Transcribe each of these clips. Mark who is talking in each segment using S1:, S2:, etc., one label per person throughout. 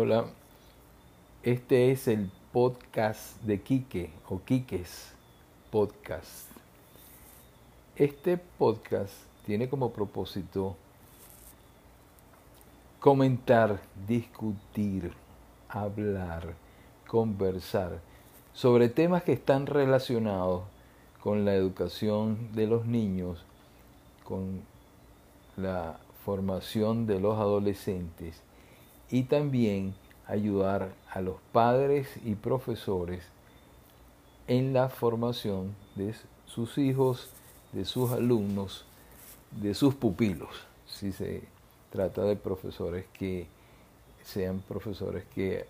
S1: Hola, este es el podcast de Quique o Quiques Podcast. Este podcast tiene como propósito comentar, discutir, hablar, conversar sobre temas que están relacionados con la educación de los niños, con la formación de los adolescentes y también ayudar a los padres y profesores en la formación de sus hijos, de sus alumnos, de sus pupilos, si se trata de profesores que sean profesores que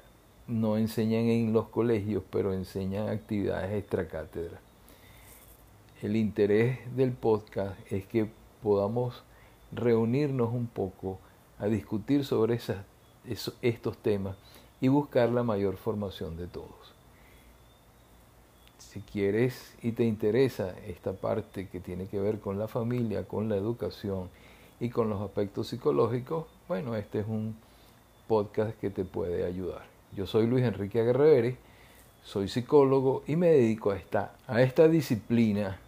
S1: no enseñan en los colegios, pero enseñan actividades extracátedra. El interés del podcast es que podamos reunirnos un poco a discutir sobre esas, estos temas y buscar la mayor formación de todos. Si quieres y te interesa esta parte que tiene que ver con la familia, con la educación y con los aspectos psicológicos, bueno, este es un podcast que te puede ayudar. Yo soy Luis Enrique Aguerrevere, soy psicólogo y me dedico a esta, a esta disciplina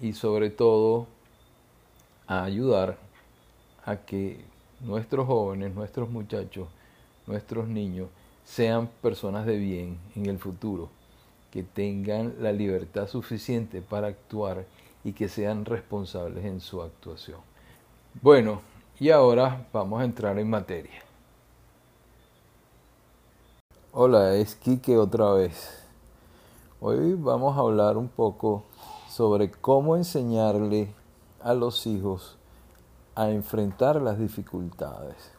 S1: y sobre todo a ayudar a que nuestros jóvenes, nuestros muchachos, nuestros niños sean personas de bien en el futuro, que tengan la libertad suficiente para actuar y que sean responsables en su actuación. Bueno, y ahora vamos a entrar en materia. Hola, es Quique otra vez. Hoy vamos a hablar un poco sobre cómo enseñarle a los hijos a enfrentar las dificultades.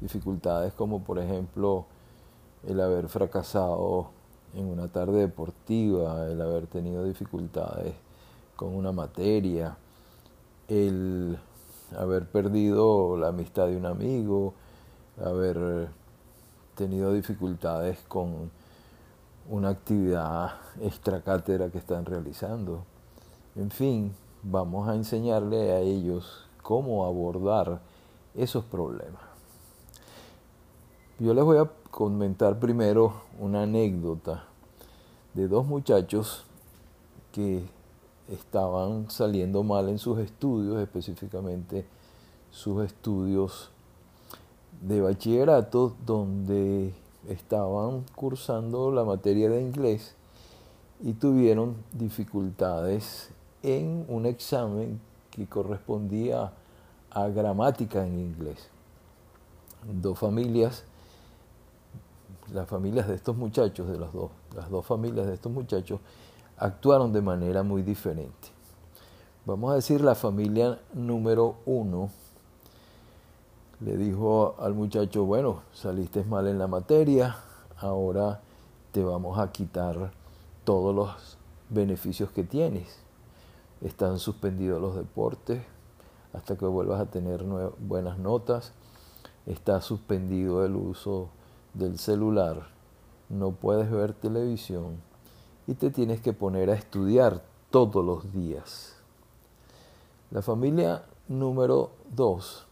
S1: Dificultades como por ejemplo el haber fracasado en una tarde deportiva, el haber tenido dificultades con una materia, el haber perdido la amistad de un amigo, haber tenido dificultades con una actividad extracátedra que están realizando. En fin, vamos a enseñarle a ellos cómo abordar esos problemas. Yo les voy a comentar primero una anécdota de dos muchachos que estaban saliendo mal en sus estudios, específicamente sus estudios de bachillerato, donde estaban cursando la materia de inglés y tuvieron dificultades en un examen que correspondía a gramática en inglés. Dos familias, las familias de estos muchachos, de los dos, las dos familias de estos muchachos, actuaron de manera muy diferente. Vamos a decir la familia número uno le dijo al muchacho, bueno, saliste mal en la materia, ahora te vamos a quitar todos los beneficios que tienes están suspendidos los deportes hasta que vuelvas a tener buenas notas, está suspendido el uso del celular, no puedes ver televisión y te tienes que poner a estudiar todos los días. La familia número 2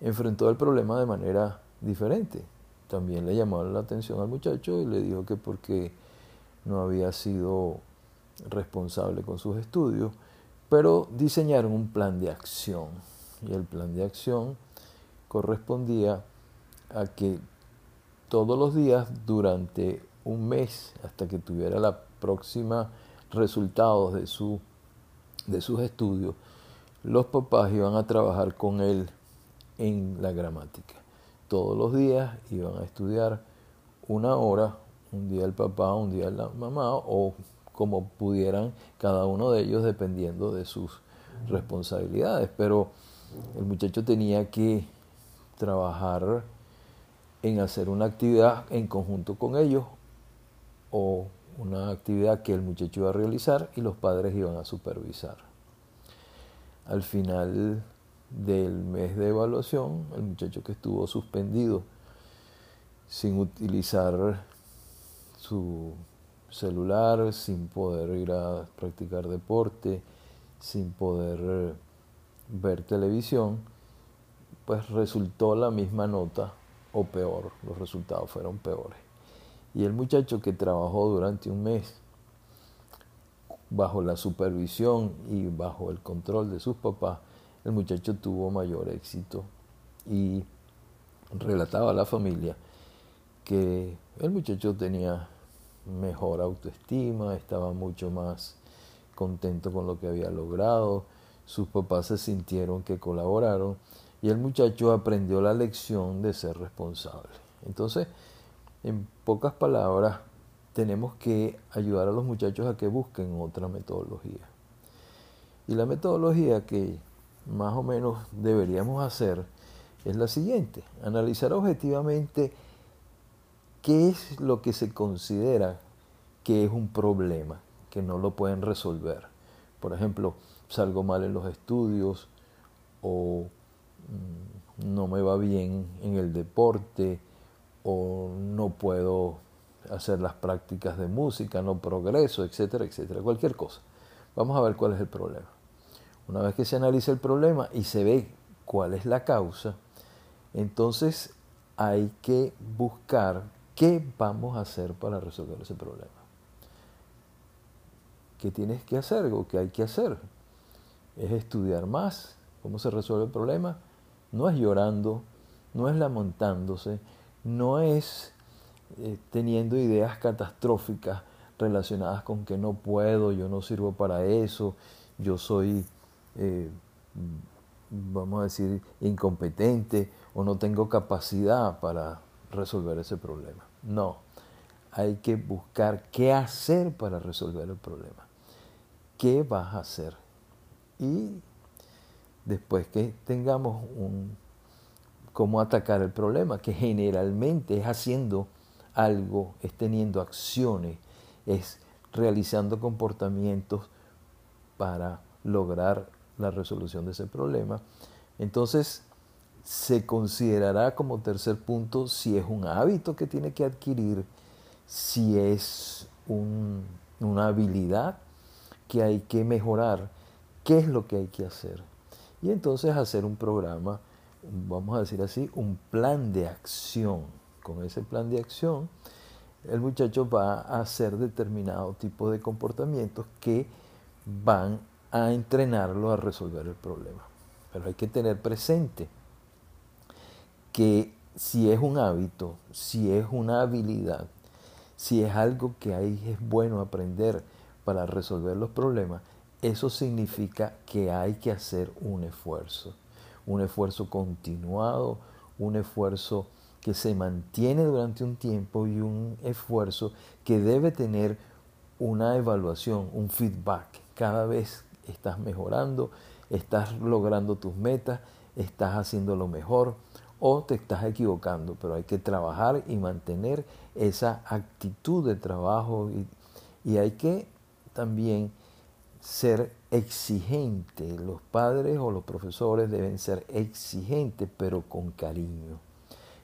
S1: enfrentó el problema de manera diferente. También le llamó la atención al muchacho y le dijo que porque no había sido responsable con sus estudios, pero diseñaron un plan de acción. Y el plan de acción correspondía a que todos los días durante un mes, hasta que tuviera la próxima resultados de, su, de sus estudios, los papás iban a trabajar con él en la gramática. Todos los días iban a estudiar una hora, un día el papá, un día la mamá, o como pudieran cada uno de ellos dependiendo de sus responsabilidades. Pero el muchacho tenía que trabajar en hacer una actividad en conjunto con ellos o una actividad que el muchacho iba a realizar y los padres iban a supervisar. Al final del mes de evaluación, el muchacho que estuvo suspendido sin utilizar su celular, sin poder ir a practicar deporte, sin poder eh, ver televisión, pues resultó la misma nota o peor, los resultados fueron peores. Y el muchacho que trabajó durante un mes bajo la supervisión y bajo el control de sus papás, el muchacho tuvo mayor éxito y relataba a la familia que el muchacho tenía mejor autoestima, estaba mucho más contento con lo que había logrado, sus papás se sintieron que colaboraron y el muchacho aprendió la lección de ser responsable. Entonces, en pocas palabras, tenemos que ayudar a los muchachos a que busquen otra metodología. Y la metodología que más o menos deberíamos hacer es la siguiente, analizar objetivamente qué es lo que se considera que es un problema, que no lo pueden resolver. Por ejemplo, salgo mal en los estudios o mm, no me va bien en el deporte o no puedo hacer las prácticas de música, no progreso, etcétera, etcétera, cualquier cosa. Vamos a ver cuál es el problema. Una vez que se analiza el problema y se ve cuál es la causa, entonces hay que buscar qué vamos a hacer para resolver ese problema. ¿Qué tienes que hacer o qué hay que hacer? Es estudiar más cómo se resuelve el problema. No es llorando, no es lamentándose, no es eh, teniendo ideas catastróficas relacionadas con que no puedo, yo no sirvo para eso, yo soy, eh, vamos a decir, incompetente o no tengo capacidad para resolver ese problema. No, hay que buscar qué hacer para resolver el problema. ¿Qué vas a hacer? Y después que tengamos cómo atacar el problema, que generalmente es haciendo algo, es teniendo acciones, es realizando comportamientos para lograr la resolución de ese problema. Entonces, se considerará como tercer punto si es un hábito que tiene que adquirir, si es una habilidad que hay que mejorar, qué es lo que hay que hacer. Y entonces hacer un programa, vamos a decir así, un plan de acción. Con ese plan de acción, el muchacho va a hacer determinado tipo de comportamientos que van a entrenarlo a resolver el problema. Pero hay que tener presente que si es un hábito, si es una habilidad, si es algo que ahí es bueno aprender, para resolver los problemas, eso significa que hay que hacer un esfuerzo, un esfuerzo continuado, un esfuerzo que se mantiene durante un tiempo y un esfuerzo que debe tener una evaluación, un feedback. Cada vez estás mejorando, estás logrando tus metas, estás haciendo lo mejor o te estás equivocando, pero hay que trabajar y mantener esa actitud de trabajo y, hay que también ser exigente. Los padres o los profesores deben ser exigentes, pero con cariño.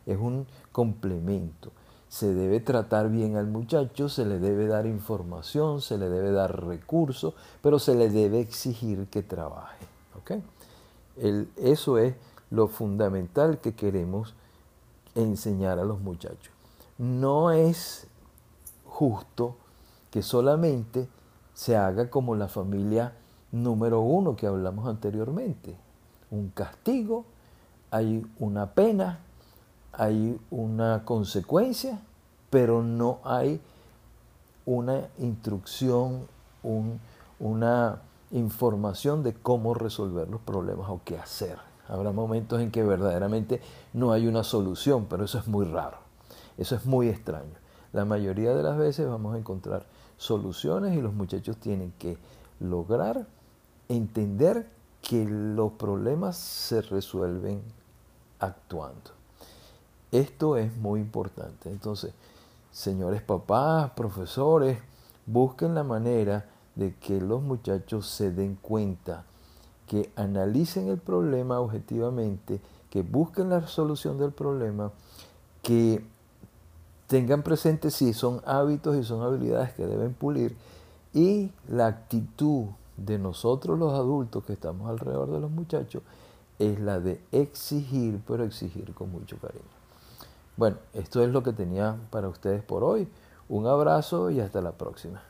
S1: Es un complemento. Se debe tratar bien al muchacho, se le debe dar información, se le debe dar recursos, pero se le debe exigir que trabaje. eso es lo fundamental que queremos enseñar a los muchachos. No es justo que solamente se haga como la familia número uno que hablamos anteriormente. Un castigo, hay una pena, hay una consecuencia, pero no hay una instrucción, una información de cómo resolver los problemas o qué hacer. Habrá momentos en que verdaderamente no hay una solución, pero eso es muy raro, eso es muy extraño. La mayoría de las veces vamos a encontrar soluciones y los muchachos tienen que lograr entender que los problemas se resuelven actuando. Esto es muy importante. Entonces, señores papás, profesores, busquen la manera de que los muchachos se den cuenta, que analicen el problema objetivamente, que busquen la solución del problema, que tengan presente si son hábitos y son habilidades que deben pulir y la actitud de nosotros los adultos que estamos alrededor de los muchachos es la de exigir, pero exigir con mucho cariño. Bueno, esto es lo que tenía para ustedes por hoy. Un abrazo y hasta la próxima.